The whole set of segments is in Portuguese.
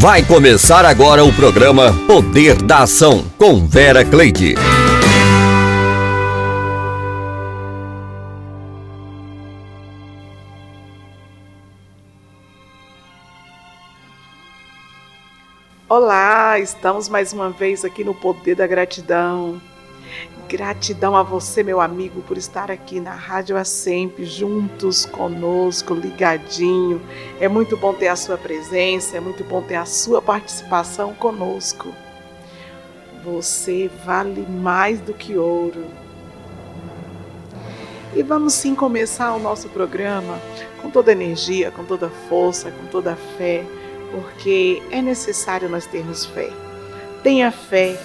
Vai começar agora o programa Poder da Ação com Vera Cleide. Olá, estamos mais uma vez aqui no Poder da Gratidão. Gratidão a você, meu amigo, por estar aqui na Rádio A Sempre, juntos conosco, ligadinho. É muito bom ter a sua presença, é muito bom ter a sua participação conosco. Você vale mais do que ouro. E vamos sim começar o nosso programa com toda energia, com toda força, com toda fé, porque é necessário nós termos fé. Tenha fé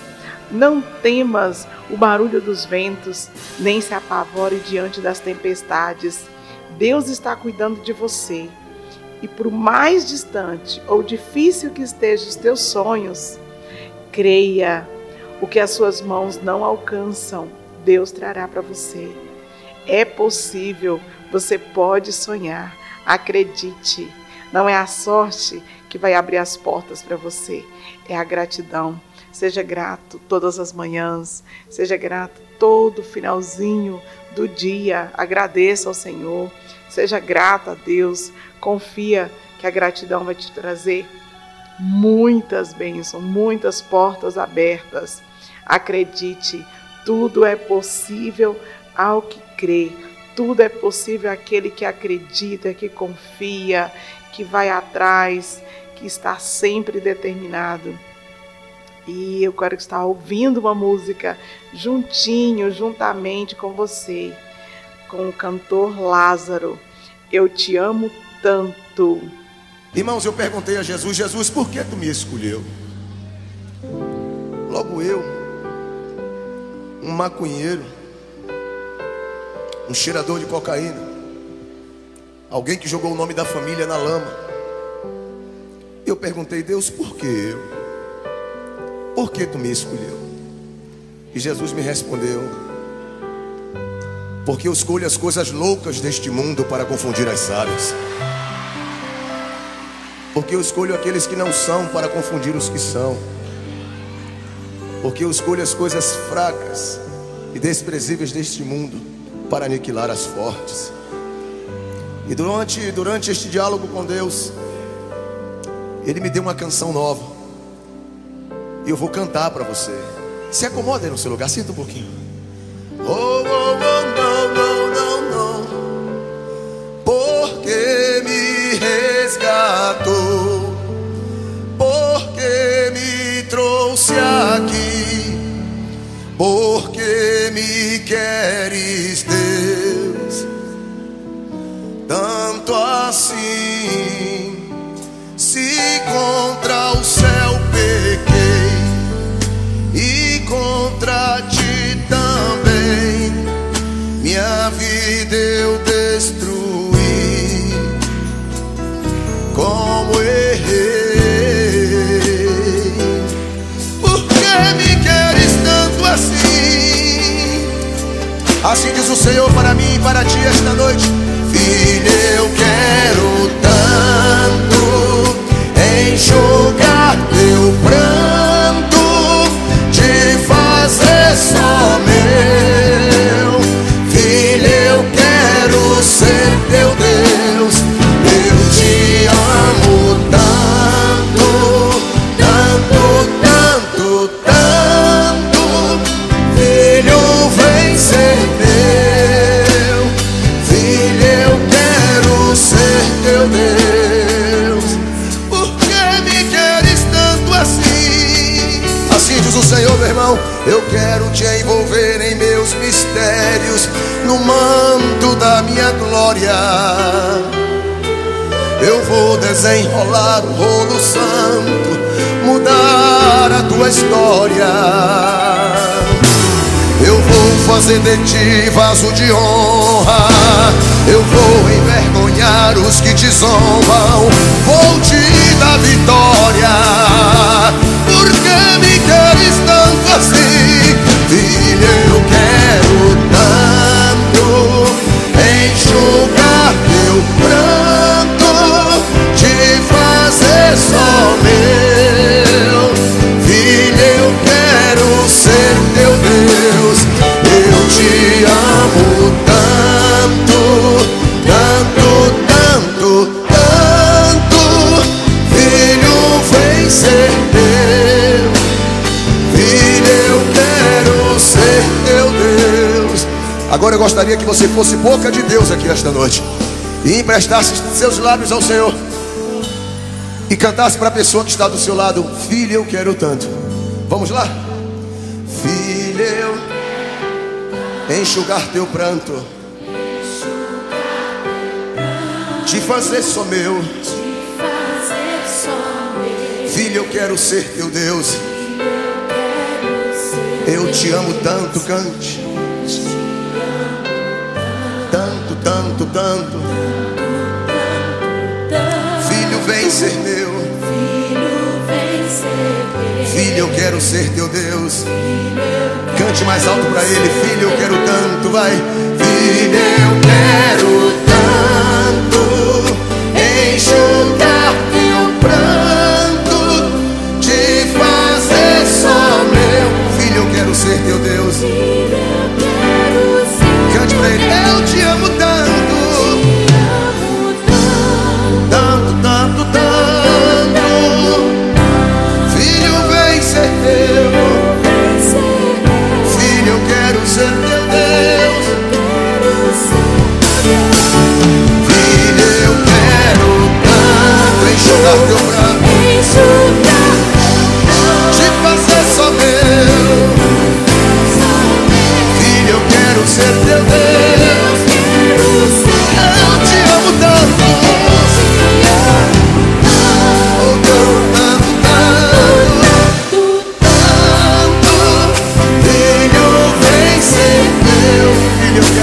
não temas o barulho dos ventos, nem se apavore diante das tempestades. Deus está cuidando de você. E por mais distante ou difícil que estejam os teus sonhos, creia, o que as suas mãos não alcançam, Deus trará para você. É possível, você pode sonhar. Acredite. Não é a sorte que vai abrir as portas para você, é a gratidão. Seja grato todas as manhãs, seja grato todo finalzinho do dia. Agradeça ao Senhor, seja grato a Deus. Confia que a gratidão vai te trazer muitas bênçãos, muitas portas abertas. Acredite, tudo é possível ao que crê. Tudo é possível àquele que acredita, que confia, que vai atrás, que está sempre determinado. E eu quero estar ouvindo uma música juntinho, juntamente com você, com o cantor Lázaro. Eu te amo tanto. Irmãos, eu perguntei a Jesus: Jesus, por que tu me escolheu? Logo eu, um maconheiro, um cheirador de cocaína, alguém que jogou o nome da família na lama. Eu perguntei, Deus, por que eu? Por que tu me escolheu? E Jesus me respondeu: Porque eu escolho as coisas loucas deste mundo para confundir as sábias. Porque eu escolho aqueles que não são para confundir os que são. Porque eu escolho as coisas fracas e desprezíveis deste mundo para aniquilar as fortes. E durante, durante este diálogo com Deus, Ele me deu uma canção nova. E eu vou cantar para você. Se acomoda aí no seu lugar, sinta um pouquinho. Oh, oh, desenrolar o rolo santo, mudar a tua história. Eu vou fazer de ti vaso de honra. Eu vou envergonhar os que te zombam. Vou te dar vitória. Por que me queres tanto assim? Filho, eu quero tanto enxugar teu pranto, Agora eu gostaria que você fosse boca de Deus aqui esta noite e emprestasse seus lábios ao Senhor e cantasse para a pessoa que está do seu lado: Filho, eu quero tanto. Vamos lá? Filho, eu enxugar teu pranto, te fazer só meu. Filho, eu quero ser teu Deus. Eu te amo tanto, cante. Tanto, tanto, tanto. Filho, vem ser meu. Filho, eu quero ser teu Deus. Cante mais alto para ele. Filho, eu quero tanto, vai. Filho, eu quero tanto enxugar teu pranto, te fazer só meu. Filho, eu quero ser teu Deus.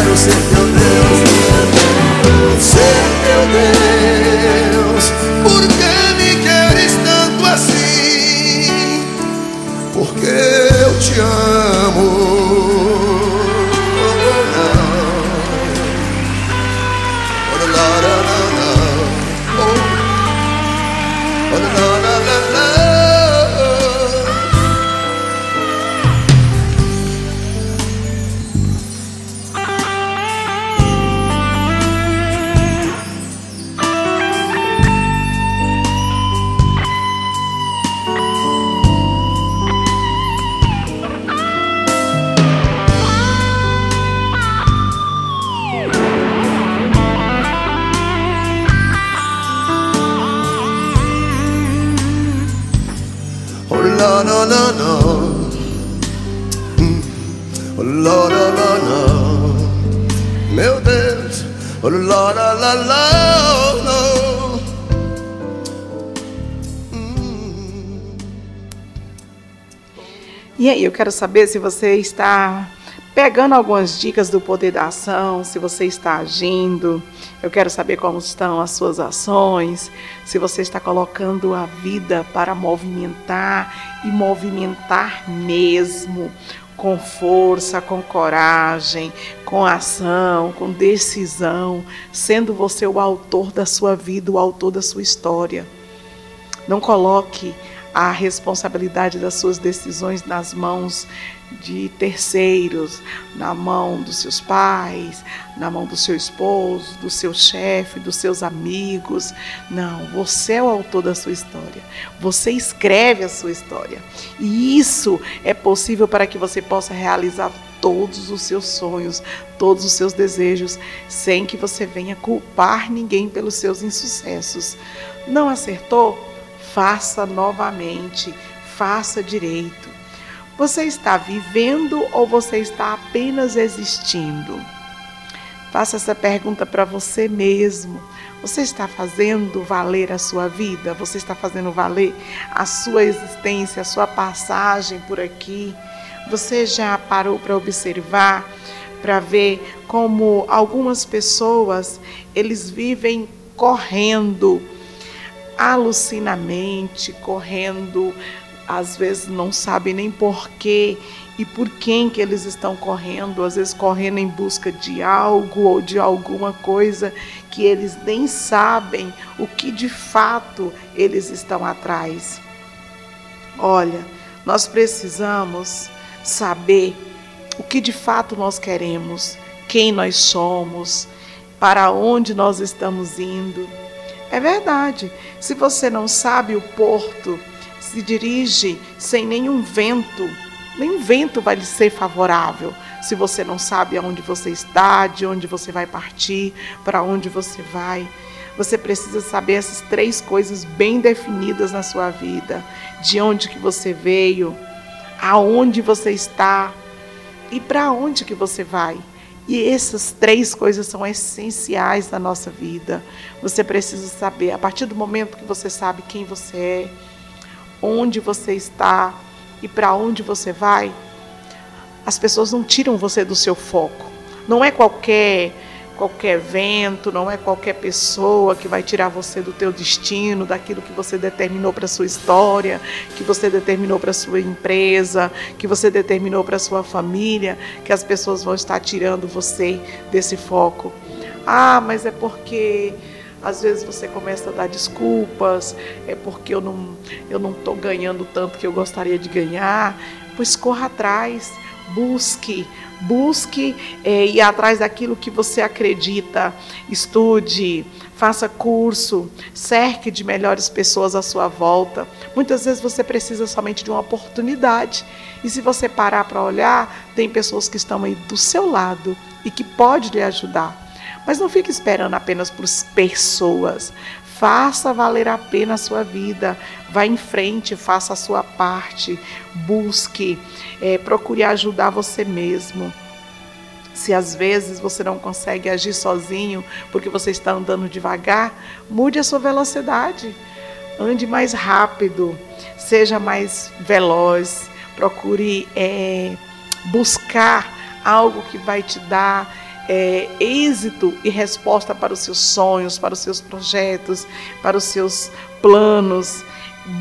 Quero ser teu Deus. Ser teu Deus. Por que me queres tanto assim? Porque eu te amo. Eu quero saber se você está pegando algumas dicas do poder da ação, se você está agindo. Eu quero saber como estão as suas ações, se você está colocando a vida para movimentar e movimentar mesmo, com força, com coragem, com ação, com decisão, sendo você o autor da sua vida, o autor da sua história. Não coloque a responsabilidade das suas decisões nas mãos de terceiros, na mão dos seus pais, na mão do seu esposo, do seu chefe, dos seus amigos. Não, você é o autor da sua história. Você escreve a sua história. E isso é possível para que você possa realizar todos os seus sonhos, todos os seus desejos, sem que você venha culpar ninguém pelos seus insucessos. Não acertou? Faça novamente, faça direito. Você está vivendo ou você está apenas existindo? Faça essa pergunta para você mesmo. Você está fazendo valer a sua vida? Você está fazendo valer a sua existência, a sua passagem por aqui? Você já parou para observar, para ver como algumas pessoas eles vivem correndo alucinamente, correndo, às vezes não sabem nem porquê e por quem que eles estão correndo, às vezes correndo em busca de algo ou de alguma coisa que eles nem sabem o que de fato eles estão atrás. Olha, nós precisamos saber o que de fato nós queremos, quem nós somos, para onde nós estamos indo. É verdade. Se você não sabe o porto, se dirige sem nenhum vento, nenhum vento vai lhe ser favorável. se você não sabe aonde você está, de onde você vai partir, para onde você vai. Você precisa saber essas três coisas bem definidas na sua vida: de onde que você veio, aonde você está e para onde que você vai. E essas três coisas são essenciais na nossa vida. Você precisa saber, a partir do momento que você sabe quem você é, onde você está e para onde você vai, as pessoas não tiram você do seu foco. Não é qualquer qualquer vento, não é qualquer pessoa que vai tirar você do teu destino, daquilo que você determinou para sua história, que você determinou para sua empresa, que você determinou para sua família, que as pessoas vão estar tirando você desse foco. Ah, mas é porque às vezes você começa a dar desculpas, é porque eu não eu não estou ganhando tanto que eu gostaria de ganhar. Pois corra atrás, busque, busque é, ir atrás daquilo que você acredita, estude, faça curso, cerque de melhores pessoas à sua volta. Muitas vezes você precisa somente de uma oportunidade. E se você parar para olhar, tem pessoas que estão aí do seu lado e que pode lhe ajudar. Mas não fique esperando apenas por pessoas. Faça valer a pena a sua vida. Vá em frente, faça a sua parte. Busque, é, procure ajudar você mesmo. Se às vezes você não consegue agir sozinho porque você está andando devagar, mude a sua velocidade. Ande mais rápido, seja mais veloz. Procure é, buscar algo que vai te dar é, êxito e resposta para os seus sonhos, para os seus projetos, para os seus planos.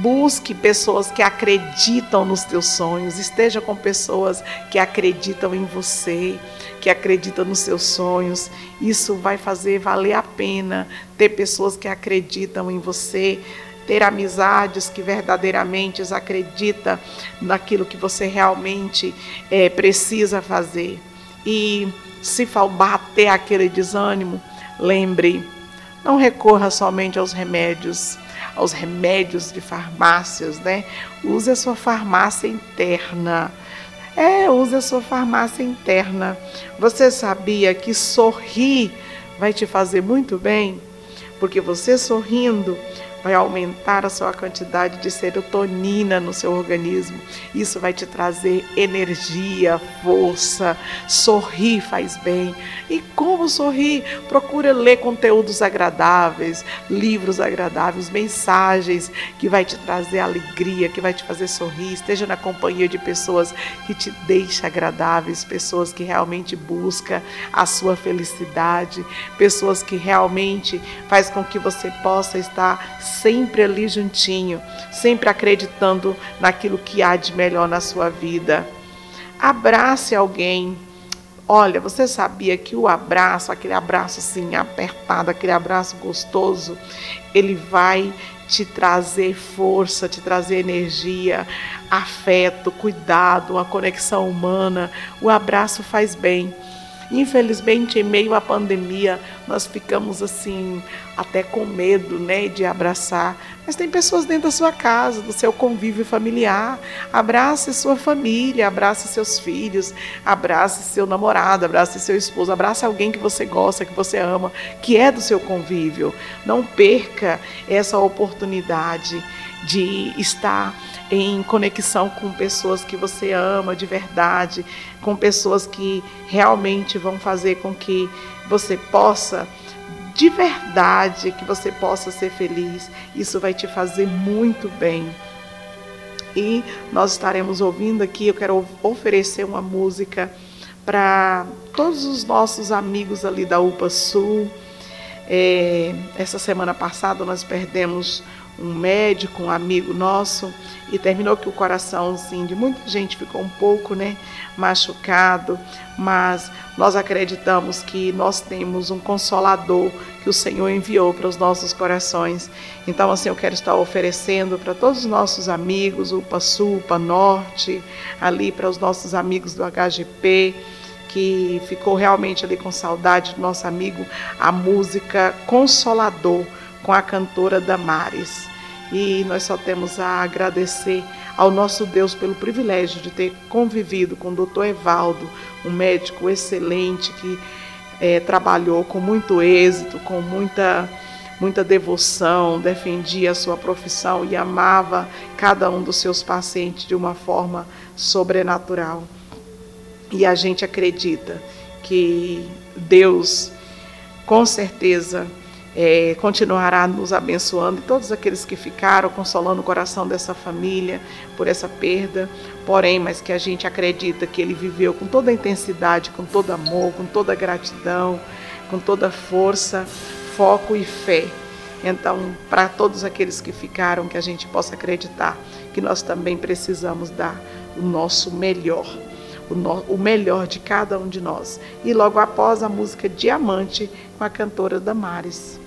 Busque pessoas que acreditam nos teus sonhos, esteja com pessoas que acreditam em você, que acreditam nos seus sonhos. Isso vai fazer valer a pena ter pessoas que acreditam em você, ter amizades que verdadeiramente acreditam naquilo que você realmente é, precisa fazer. E se bater aquele desânimo, lembre, não recorra somente aos remédios, aos remédios de farmácias, né? Use a sua farmácia interna. É, use a sua farmácia interna. Você sabia que sorrir vai te fazer muito bem? Porque você sorrindo, vai aumentar a sua quantidade de serotonina no seu organismo. Isso vai te trazer energia, força. Sorrir faz bem. E como sorrir? Procura ler conteúdos agradáveis, livros agradáveis, mensagens que vai te trazer alegria, que vai te fazer sorrir. Esteja na companhia de pessoas que te deixam agradáveis, pessoas que realmente buscam a sua felicidade, pessoas que realmente faz com que você possa estar sempre ali juntinho, sempre acreditando naquilo que há de melhor na sua vida. Abrace alguém. Olha, você sabia que o abraço, aquele abraço assim apertado, aquele abraço gostoso, ele vai te trazer força, te trazer energia, afeto, cuidado, uma conexão humana. O abraço faz bem. Infelizmente, em meio à pandemia, nós ficamos assim, até com medo né, de abraçar. Mas tem pessoas dentro da sua casa, do seu convívio familiar. Abrace sua família, abrace seus filhos, abrace seu namorado, abrace seu esposo, abrace alguém que você gosta, que você ama, que é do seu convívio. Não perca essa oportunidade de estar em conexão com pessoas que você ama de verdade, com pessoas que realmente vão fazer com que você possa de verdade, que você possa ser feliz. Isso vai te fazer muito bem. E nós estaremos ouvindo aqui, eu quero oferecer uma música para todos os nossos amigos ali da UPA Sul. É, essa semana passada nós perdemos um médico, um amigo nosso, e terminou que o coração assim, de muita gente ficou um pouco né, machucado, mas nós acreditamos que nós temos um consolador que o Senhor enviou para os nossos corações. Então, assim, eu quero estar oferecendo para todos os nossos amigos, o Sul, UPA Norte, ali para os nossos amigos do HGP, que ficou realmente ali com saudade do nosso amigo, a música Consolador, com a cantora Damares. e nós só temos a agradecer ao nosso Deus pelo privilégio de ter convivido com o doutor Evaldo, um médico excelente que é, trabalhou com muito êxito, com muita, muita devoção, defendia a sua profissão e amava cada um dos seus pacientes de uma forma sobrenatural. E a gente acredita que Deus, com certeza, é, continuará nos abençoando e todos aqueles que ficaram, consolando o coração dessa família por essa perda. Porém, mas que a gente acredita que ele viveu com toda a intensidade, com todo amor, com toda gratidão, com toda força, foco e fé. Então, para todos aqueles que ficaram, que a gente possa acreditar que nós também precisamos dar o nosso melhor, o, no, o melhor de cada um de nós. E logo após a música Diamante com a cantora Damares.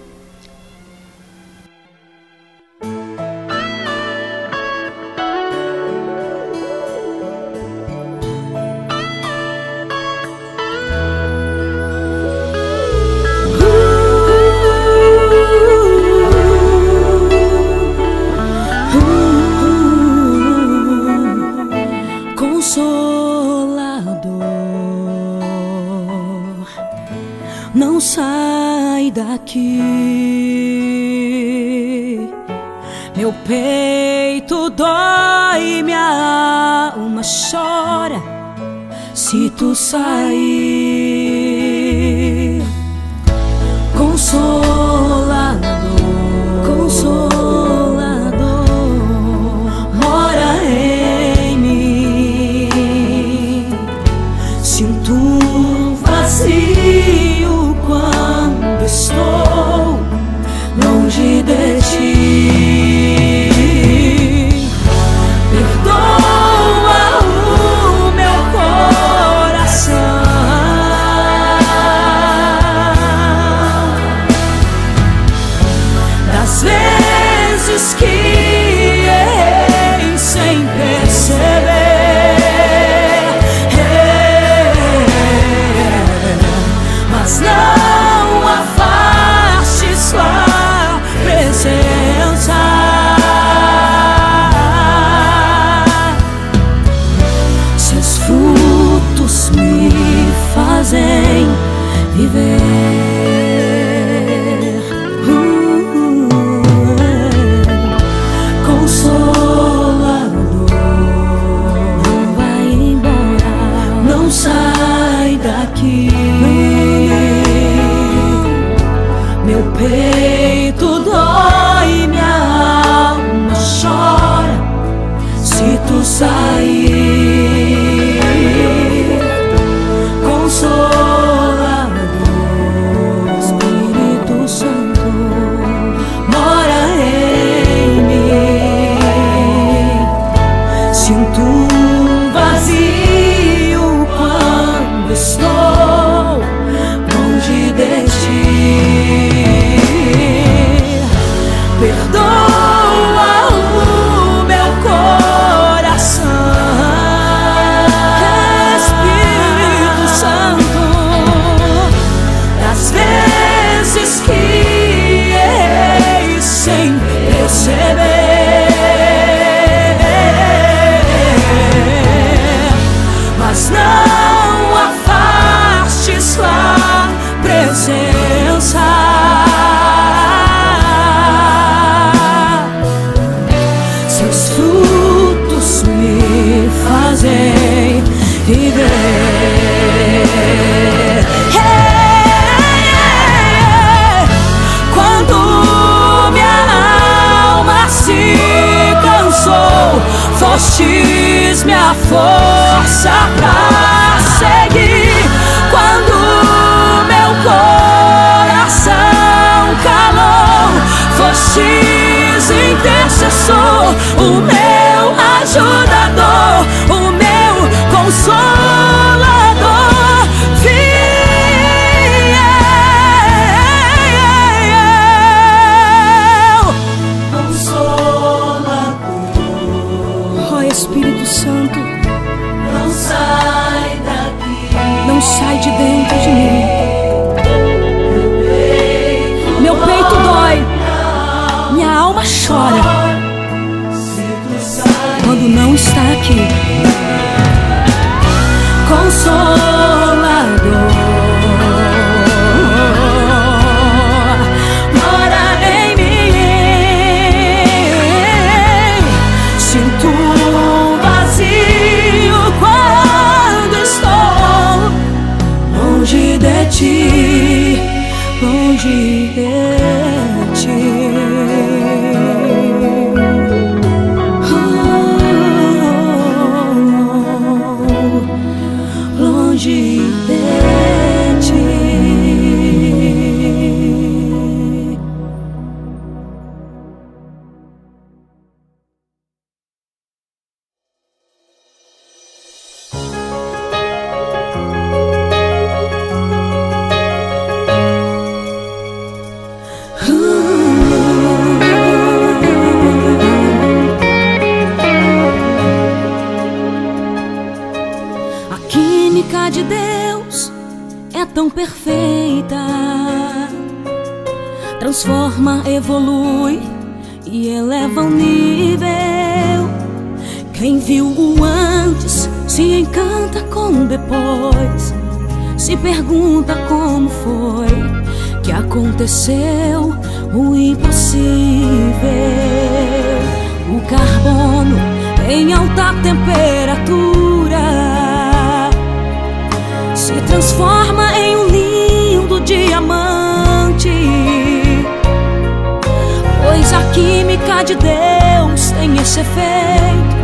Química de Deus tem esse efeito,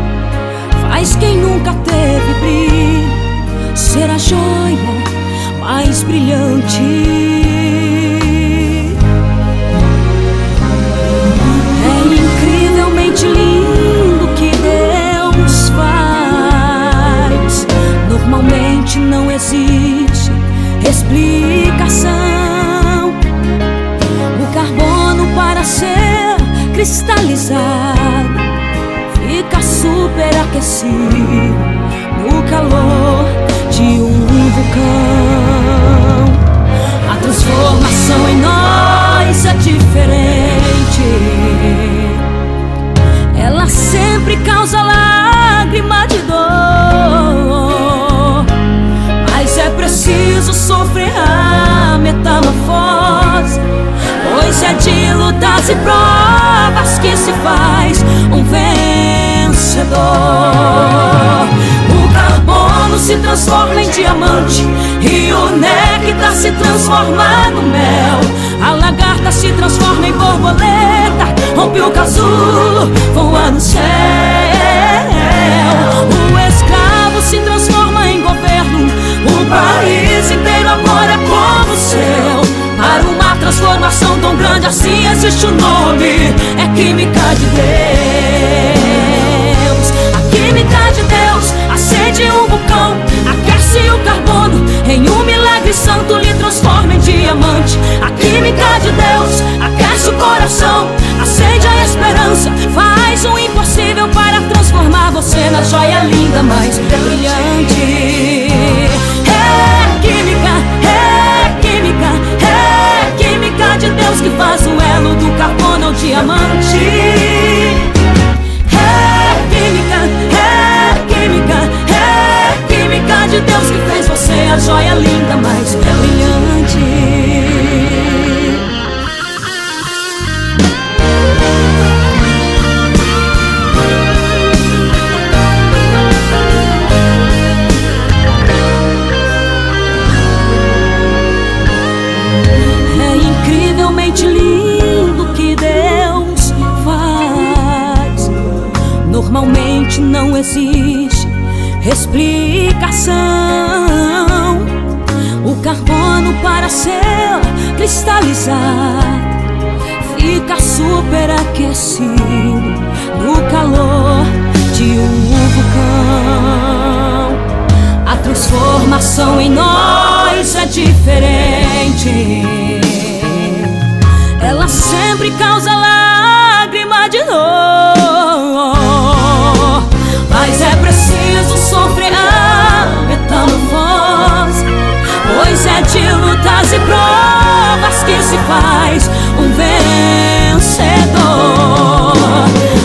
faz quem nunca teve brilho ser a joia mais brilhante. É incrivelmente lindo o que Deus faz. Normalmente não existe explicação. Cristalizado fica superaquecido no calor de um vulcão. A transformação em nós é diferente. Ela sempre causa lágrima de dor. Mas é preciso sofrer a metamorfose. Lutas e provas que se faz um vencedor. O carbono se transforma em diamante e o néctar se transforma no mel. A lagarta se transforma em borboleta, rompe o casulo, voa no céu. O escravo se transforma em governo, o país inteiro agora é como o céu. Para uma transformação tão grande assim existe o nome, é química de Deus. A química de Deus acende um vulcão, aquece o carbono, em um milagre santo lhe transforma em diamante. A química de Deus aquece o coração, acende a esperança, faz o impossível para transformar você na joia linda mais brilhante. Diamante. É química, é química, é química de Deus que fez você a joia linda mais ser cristalizado fica superaquecido no calor de um vulcão. A transformação em nós é diferente. Ela sempre causa lágrima de dor. Mas é preciso sofrer É de lutas e provas que se faz um vencedor.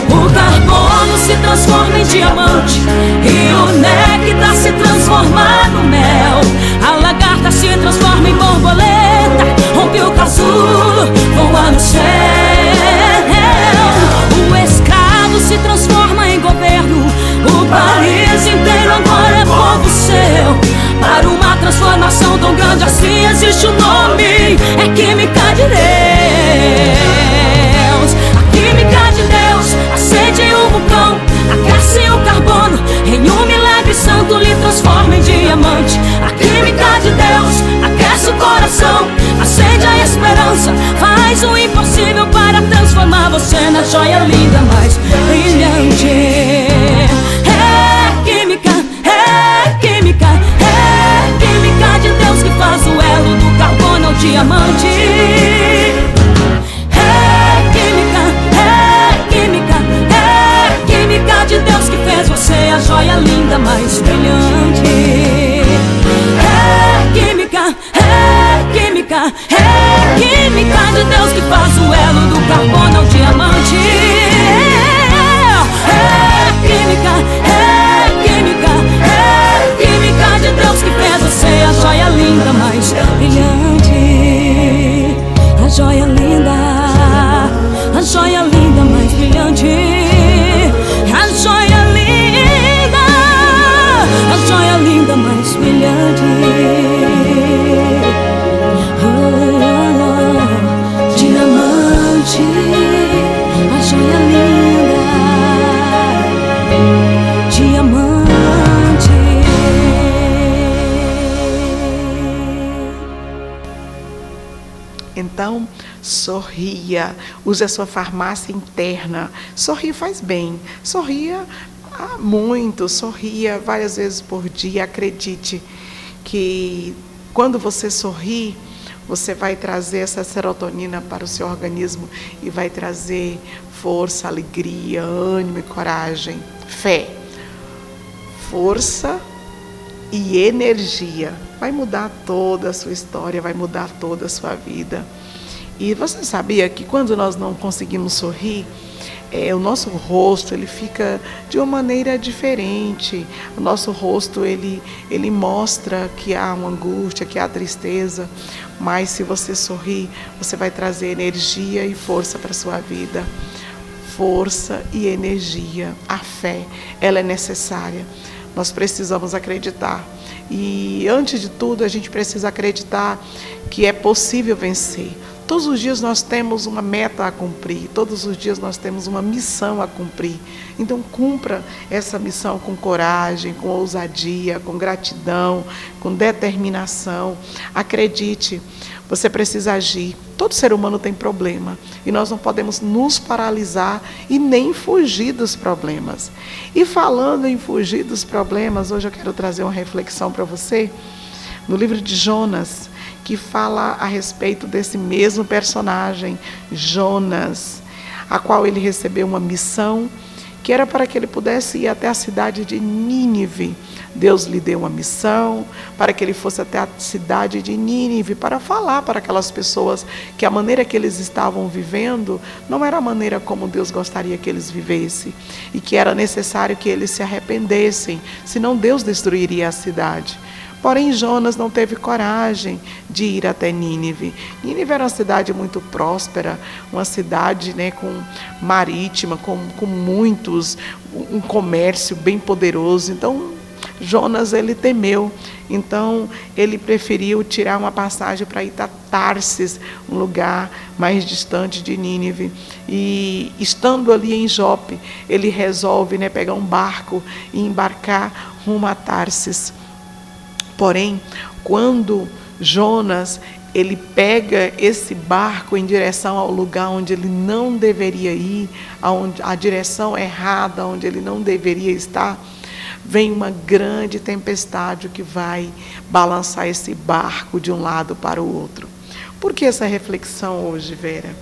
O carbono se transforma em diamante coração tão grande assim existe um nome É química de Deus. A química de Deus acende o um vulcão Aquece o carbono em um milagre santo Lhe transforma em diamante. A química de Deus aquece o coração Acende a esperança Faz o impossível para transformar você Na joia linda mais brilhante. Diamante. É química, é química, é química de Deus que fez você a joia linda mais brilhante. É química de Deus que faz use a sua farmácia interna. Sorrir faz bem. Sorria muito, sorria várias vezes por dia. Acredite que quando você sorri, você vai trazer essa serotonina para o seu organismo e vai trazer força, alegria, ânimo e coragem, fé. Força e energia. Vai mudar toda a sua história, vai mudar toda a sua vida. E você sabia que quando nós não conseguimos sorrir, é, o nosso rosto ele fica de uma maneira diferente. O nosso rosto ele, ele mostra que há uma angústia, que há tristeza. Mas se você sorrir, você vai trazer energia e força para a sua vida. Força e energia. A fé, ela é necessária. Nós precisamos acreditar. E antes de tudo, a gente precisa acreditar que é possível vencer. Todos os dias nós temos uma meta a cumprir, todos os dias nós temos uma missão a cumprir. Então, cumpra essa missão com coragem, com ousadia, com gratidão, com determinação. Acredite, você precisa agir. Todo ser humano tem problema e nós não podemos nos paralisar e nem fugir dos problemas. E falando em fugir dos problemas, hoje eu quero trazer uma reflexão para você. No livro de Jonas, que fala a respeito desse mesmo personagem, Jonas, a qual ele recebeu uma missão que era para que ele pudesse ir até a cidade de Nínive. Deus lhe deu uma missão para que ele fosse até a cidade de Nínive para falar para aquelas pessoas que a maneira que eles estavam vivendo não era a maneira como Deus gostaria que eles vivessem e que era necessário que eles se arrependessem, senão Deus destruiria a cidade. Porém, Jonas não teve coragem de ir até Nínive. Nínive era uma cidade muito próspera, uma cidade né, com marítima, com, com muitos, um comércio bem poderoso. Então, Jonas ele temeu, então ele preferiu tirar uma passagem para ir a Tarsis, um lugar mais distante de Nínive. E estando ali em Jope, ele resolve né, pegar um barco e embarcar rumo a Tarsis. Porém, quando Jonas ele pega esse barco em direção ao lugar onde ele não deveria ir, aonde, a direção errada, onde ele não deveria estar, vem uma grande tempestade que vai balançar esse barco de um lado para o outro. Por que essa reflexão hoje, Vera?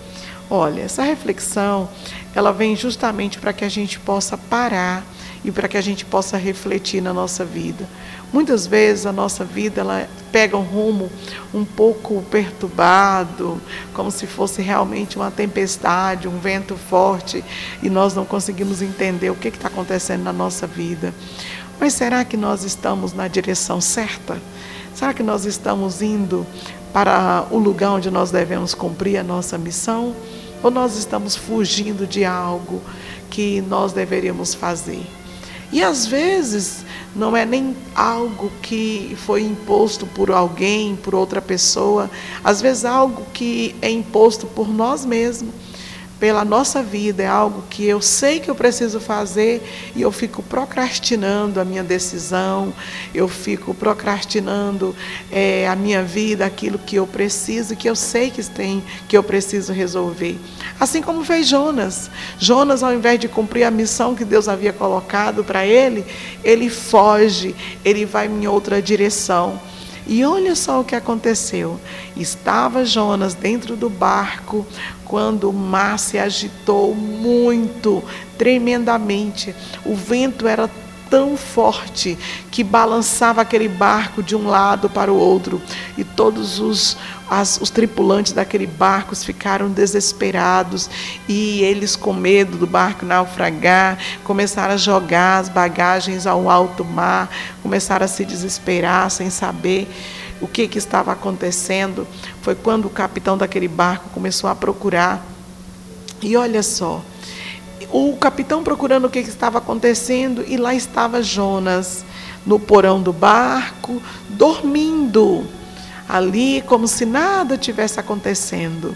Olha, essa reflexão, ela vem justamente para que a gente possa parar e para que a gente possa refletir na nossa vida. Muitas vezes a nossa vida ela pega um rumo um pouco perturbado, como se fosse realmente uma tempestade, um vento forte, e nós não conseguimos entender o que está acontecendo na nossa vida. Mas será que nós estamos na direção certa? Será que nós estamos indo para o lugar onde nós devemos cumprir a nossa missão? Ou nós estamos fugindo de algo que nós deveríamos fazer? E às vezes não é nem algo que foi imposto por alguém, por outra pessoa, às vezes algo que é imposto por nós mesmos. Pela nossa vida é algo que eu sei que eu preciso fazer e eu fico procrastinando a minha decisão, eu fico procrastinando é, a minha vida, aquilo que eu preciso, que eu sei que tem, que eu preciso resolver. Assim como fez Jonas. Jonas, ao invés de cumprir a missão que Deus havia colocado para ele, ele foge, ele vai em outra direção. E olha só o que aconteceu. Estava Jonas dentro do barco quando o mar se agitou muito, tremendamente. O vento era tão forte que balançava aquele barco de um lado para o outro e todos os, as, os tripulantes daquele barco ficaram desesperados e eles, com medo do barco naufragar, começaram a jogar as bagagens ao alto mar, começaram a se desesperar sem saber o que, que estava acontecendo. Foi quando o capitão daquele barco começou a procurar. E olha só, o capitão procurando o que estava acontecendo e lá estava Jonas no porão do barco, dormindo ali como se nada tivesse acontecendo.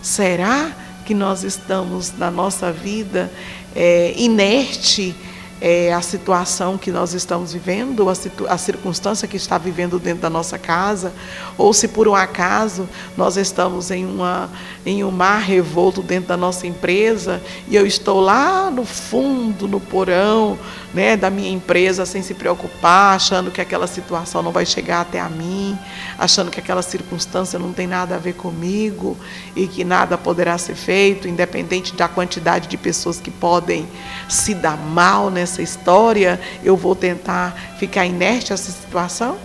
Será que nós estamos na nossa vida é, inerte? É, a situação que nós estamos vivendo, a, a, circunstância que está vivendo dentro da nossa casa, ou se por um acaso nós estamos em, uma, em um mar revolto dentro da nossa empresa e eu estou lá no fundo, no porão né, da minha empresa, sem se preocupar, achando que aquela situação não vai chegar até a mim, achando que aquela circunstância não tem nada a ver comigo e que nada poderá ser feito, independente da quantidade de pessoas que podem se dar mal nessa essa história, eu vou tentar ficar inerte a essa situação?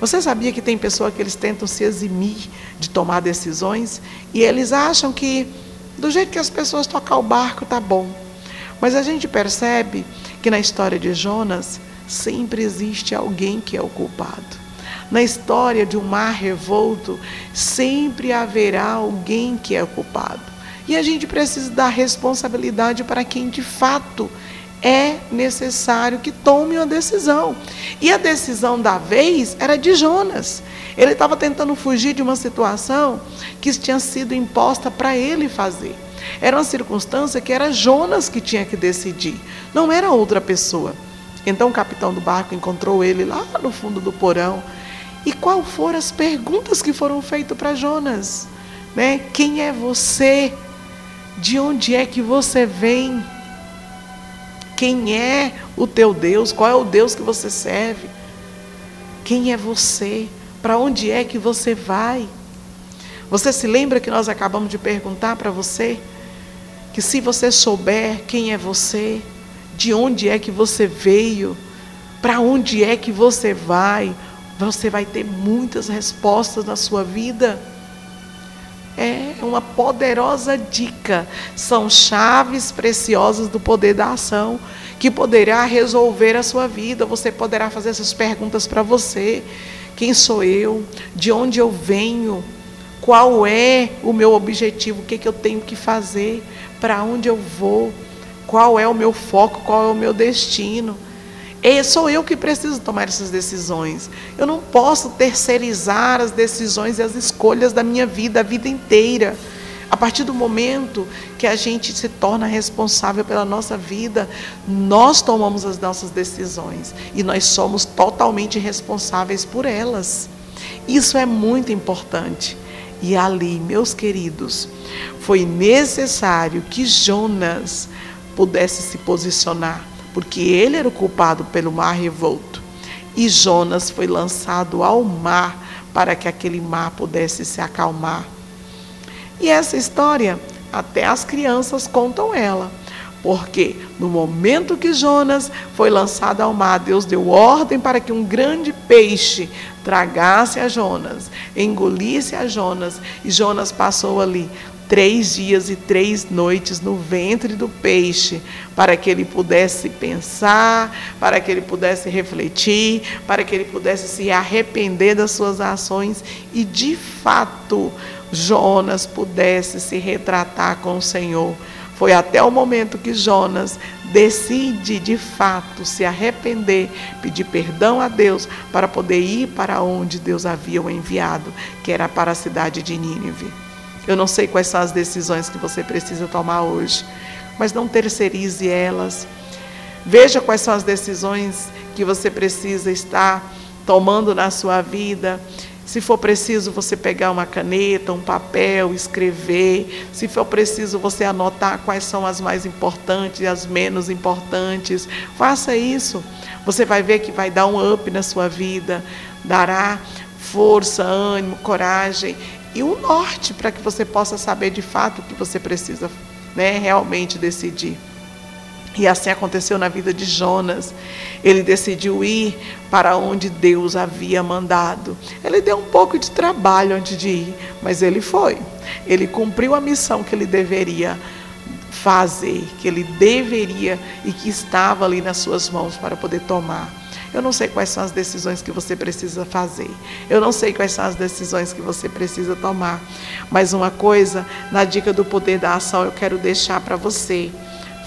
Você sabia que tem pessoas que eles tentam se eximir de tomar decisões e eles acham que do jeito que as pessoas tocam o barco tá bom. Mas a gente percebe que na história de Jonas sempre existe alguém que é o culpado. Na história de um mar revolto, sempre haverá alguém que é o culpado. E a gente precisa dar responsabilidade para quem de fato é necessário que tome uma decisão. E a decisão da vez era de Jonas. Ele estava tentando fugir de uma situação que tinha sido imposta para ele fazer. Era uma circunstância que era Jonas que tinha que decidir, não era outra pessoa. Então o capitão do barco encontrou ele lá no fundo do porão. E qual foram as perguntas que foram feitas para Jonas? Né? Quem é você? De onde é que você vem? Quem é o teu Deus? Qual é o Deus que você serve? Quem é você? Para onde é que você vai? Você se lembra que nós acabamos de perguntar para você? Que se você souber quem é você, de onde é que você veio, para onde é que você vai, você vai ter muitas respostas na sua vida. É uma poderosa dica. São chaves preciosas do poder da ação que poderá resolver a sua vida. Você poderá fazer essas perguntas para você: quem sou eu? De onde eu venho? Qual é o meu objetivo? O que, que eu tenho que fazer? Para onde eu vou? Qual é o meu foco? Qual é o meu destino? É, sou eu que preciso tomar essas decisões. Eu não posso terceirizar as decisões e as escolhas da minha vida a vida inteira. A partir do momento que a gente se torna responsável pela nossa vida, nós tomamos as nossas decisões e nós somos totalmente responsáveis por elas. Isso é muito importante. E ali, meus queridos, foi necessário que Jonas pudesse se posicionar porque ele era o culpado pelo mar revolto. E Jonas foi lançado ao mar para que aquele mar pudesse se acalmar. E essa história, até as crianças contam ela. Porque no momento que Jonas foi lançado ao mar, Deus deu ordem para que um grande peixe tragasse a Jonas, engolisse a Jonas, e Jonas passou ali três dias e três noites no ventre do peixe, para que ele pudesse pensar, para que ele pudesse refletir, para que ele pudesse se arrepender das suas ações e, de fato, Jonas pudesse se retratar com o Senhor. Foi até o momento que Jonas decide de fato se arrepender, pedir perdão a Deus para poder ir para onde Deus havia o enviado, que era para a cidade de Nínive. Eu não sei quais são as decisões que você precisa tomar hoje, mas não terceirize elas. Veja quais são as decisões que você precisa estar tomando na sua vida. Se for preciso você pegar uma caneta, um papel, escrever. Se for preciso você anotar quais são as mais importantes e as menos importantes, faça isso. Você vai ver que vai dar um up na sua vida, dará força, ânimo, coragem e um norte para que você possa saber de fato o que você precisa né, realmente decidir. E assim aconteceu na vida de Jonas. Ele decidiu ir para onde Deus havia mandado. Ele deu um pouco de trabalho antes de ir, mas ele foi. Ele cumpriu a missão que ele deveria fazer, que ele deveria e que estava ali nas suas mãos para poder tomar. Eu não sei quais são as decisões que você precisa fazer. Eu não sei quais são as decisões que você precisa tomar. Mas uma coisa, na dica do poder da ação, eu quero deixar para você.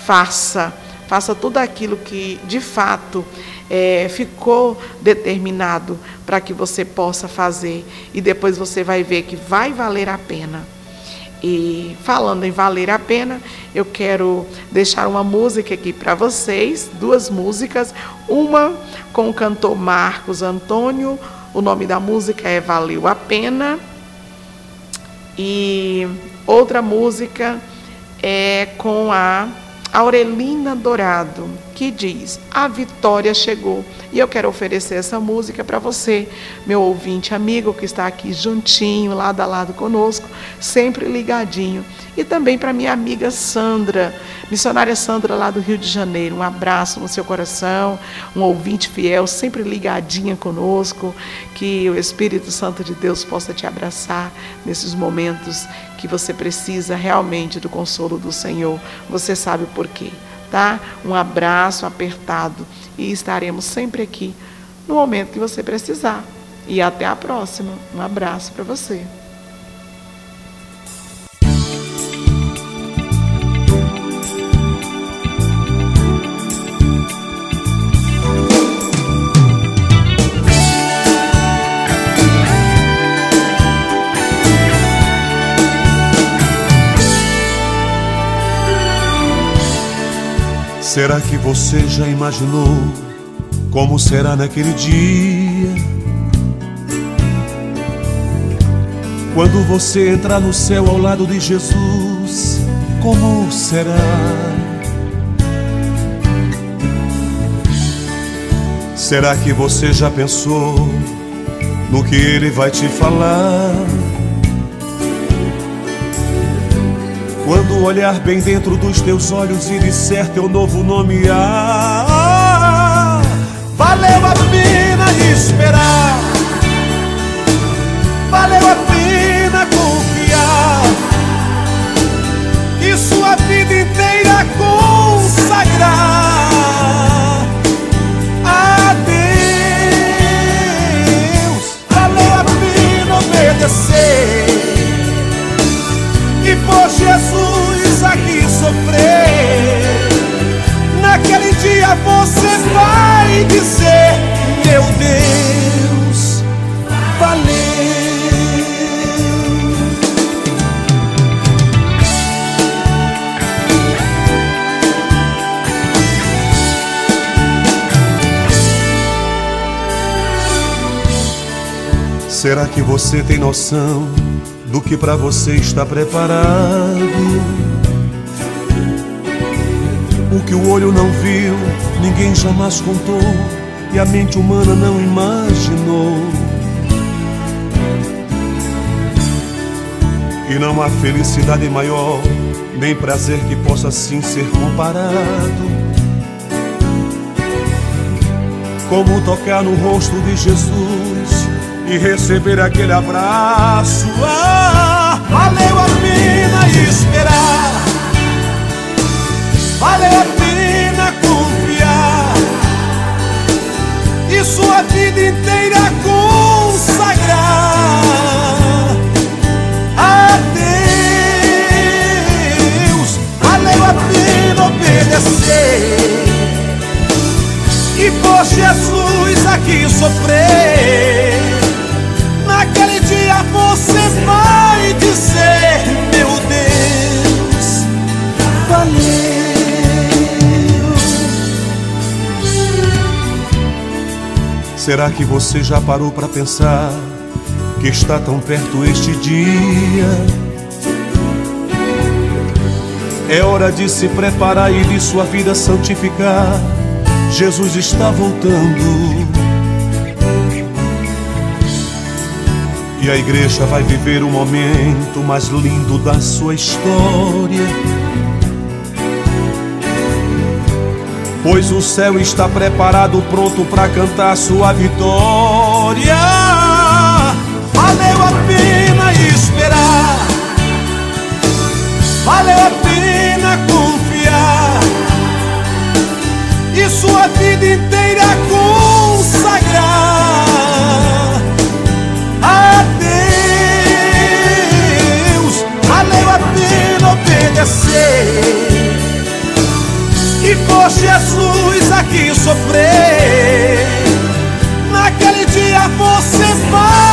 Faça. Faça tudo aquilo que de fato é, ficou determinado para que você possa fazer. E depois você vai ver que vai valer a pena. E falando em valer a pena, eu quero deixar uma música aqui para vocês, duas músicas, uma com o cantor Marcos Antônio, o nome da música é Valeu a Pena, e outra música é com a Aurelina Dourado, que diz: A vitória chegou. E eu quero oferecer essa música para você, meu ouvinte amigo que está aqui juntinho, lado a lado conosco, sempre ligadinho. E também para minha amiga Sandra, missionária Sandra lá do Rio de Janeiro. Um abraço no seu coração, um ouvinte fiel, sempre ligadinha conosco. Que o Espírito Santo de Deus possa te abraçar nesses momentos que você precisa realmente do consolo do Senhor. Você sabe por quê tá? Um abraço apertado e estaremos sempre aqui no momento que você precisar. E até a próxima. Um abraço para você. Será que você já imaginou como será naquele dia? Quando você entrar no céu ao lado de Jesus, como será? Será que você já pensou no que ele vai te falar? Quando olhar bem dentro dos teus olhos e disser teu novo nome, ah, valeu a pena esperar, valeu a pena confiar, e sua vida inteira consagrar vai dizer: Meu Deus, valeu. Será que você tem noção? do que para você está preparado. O que o olho não viu, ninguém jamais contou e a mente humana não imaginou. E não há felicidade maior, nem prazer que possa assim ser comparado. Como tocar no rosto de Jesus e receber aquele abraço. Ah, valeu valeu a pena confiar e sua vida inteira consagrar a Deus. Valeu a pena obedecer e por Jesus aqui sofrer. Será que você já parou para pensar que está tão perto este dia? É hora de se preparar e de sua vida santificar. Jesus está voltando. E a igreja vai viver o momento mais lindo da sua história. Pois o céu está preparado, pronto para cantar sua vitória. Valeu a pena esperar. Valeu a pena confiar e sua vida inteira consagrar a Deus. Valeu a pena obedecer e por Jesus aqui sofrer. Naquele dia você vai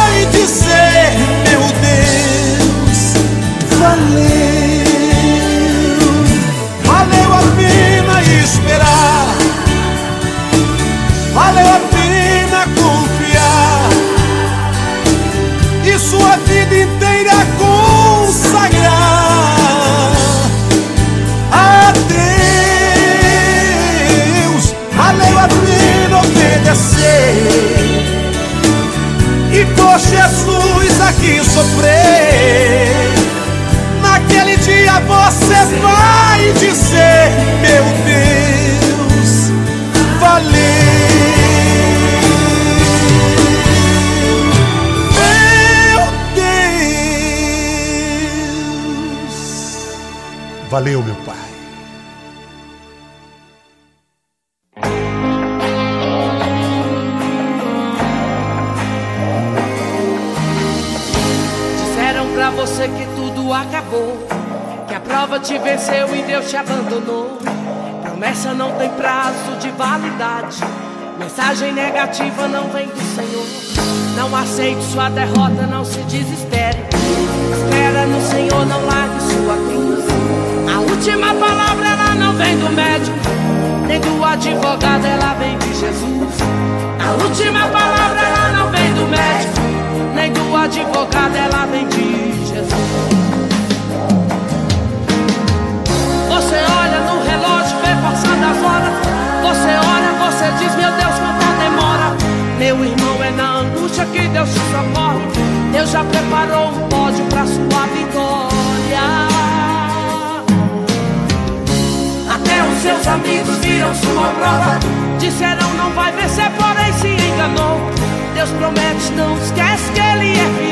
por Jesus aqui sofrer. Te abandonou. Promessa não tem prazo de validade, mensagem negativa não vem do Senhor. Não aceite sua derrota, não se desespere. Espera no Senhor, não largue sua cruz. A última palavra ela não vem do médico, nem do advogado, ela vem de Jesus. A última palavra ela não vem do médico, nem do advogado, ela vem de Jesus. Você olha no relógio, vê passando as horas. Você olha, você diz, meu Deus, quanta demora. Meu irmão, é na angústia que Deus te socorre. Deus já preparou um pódio pra sua vitória. Até os seus amigos viram sua prova. Disseram não vai vencer, porém se enganou. Deus promete, não esquece que Ele é fiel.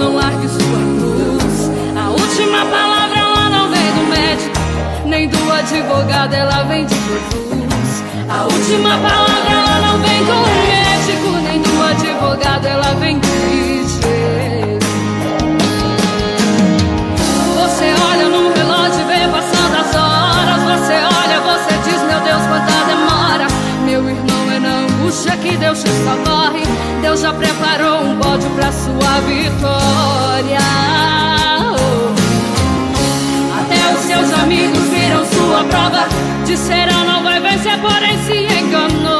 Não largue sua cruz. A última palavra ela não vem do médico, nem do advogado, ela vem de Jesus. A última palavra ela não vem do médico, nem do advogado, ela vem de Jesus. Que Deus te socorre. Deus já preparou um bode pra sua vitória. Até os seus amigos viram sua prova. Disseram não vai vencer, porém se enganou.